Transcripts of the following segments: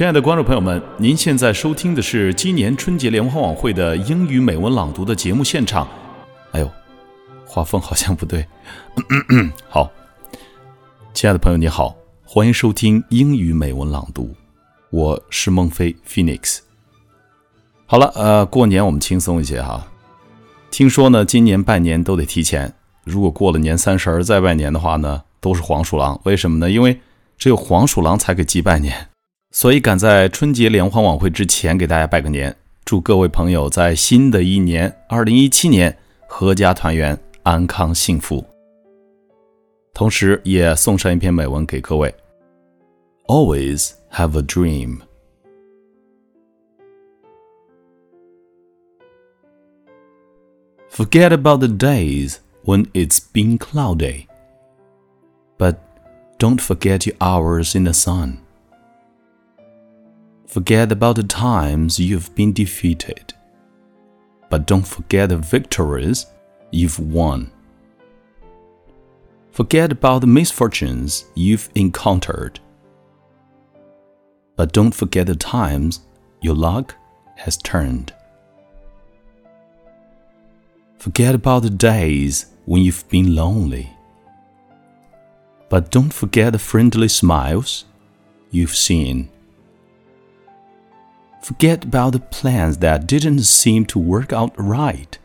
亲爱的观众朋友们，您现在收听的是今年春节联欢晚会的英语美文朗读的节目现场。哎呦，画风好像不对。好，亲爱的朋友，你好，欢迎收听英语美文朗读，我是孟非 Phoenix。好了，呃，过年我们轻松一些哈。听说呢，今年拜年都得提前，如果过了年三十儿再拜年的话呢，都是黄鼠狼。为什么呢？因为只有黄鼠狼才给鸡拜年。所以赶在春节联欢晚会之前给大家拜个年，祝各位朋友在新的一年二零一七年阖家团圆、安康幸福。同时也送上一篇美文给各位：Always have a dream. Forget about the days when it's been cloudy, but don't forget your hours in the sun. Forget about the times you've been defeated, but don't forget the victories you've won. Forget about the misfortunes you've encountered, but don't forget the times your luck has turned. Forget about the days when you've been lonely, but don't forget the friendly smiles you've seen. Forget about the plans that didn't seem to work out right.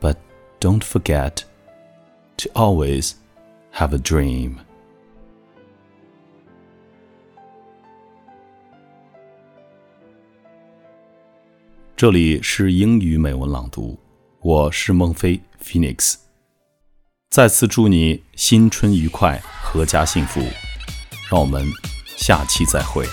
But don't forget to always have a dream. 这里是英语美文朗读，我是孟非 Phoenix。再次祝你新春愉快，阖家幸福。让我们下期再会。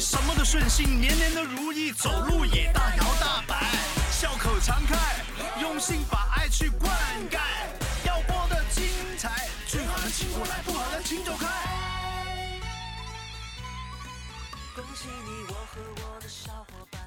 什么都顺心，年年都如意，走路也大摇大摆，笑口常开，用心把爱去灌溉，要过得精彩，最好的请过来，不好的请走开。恭喜你，我和我的小伙。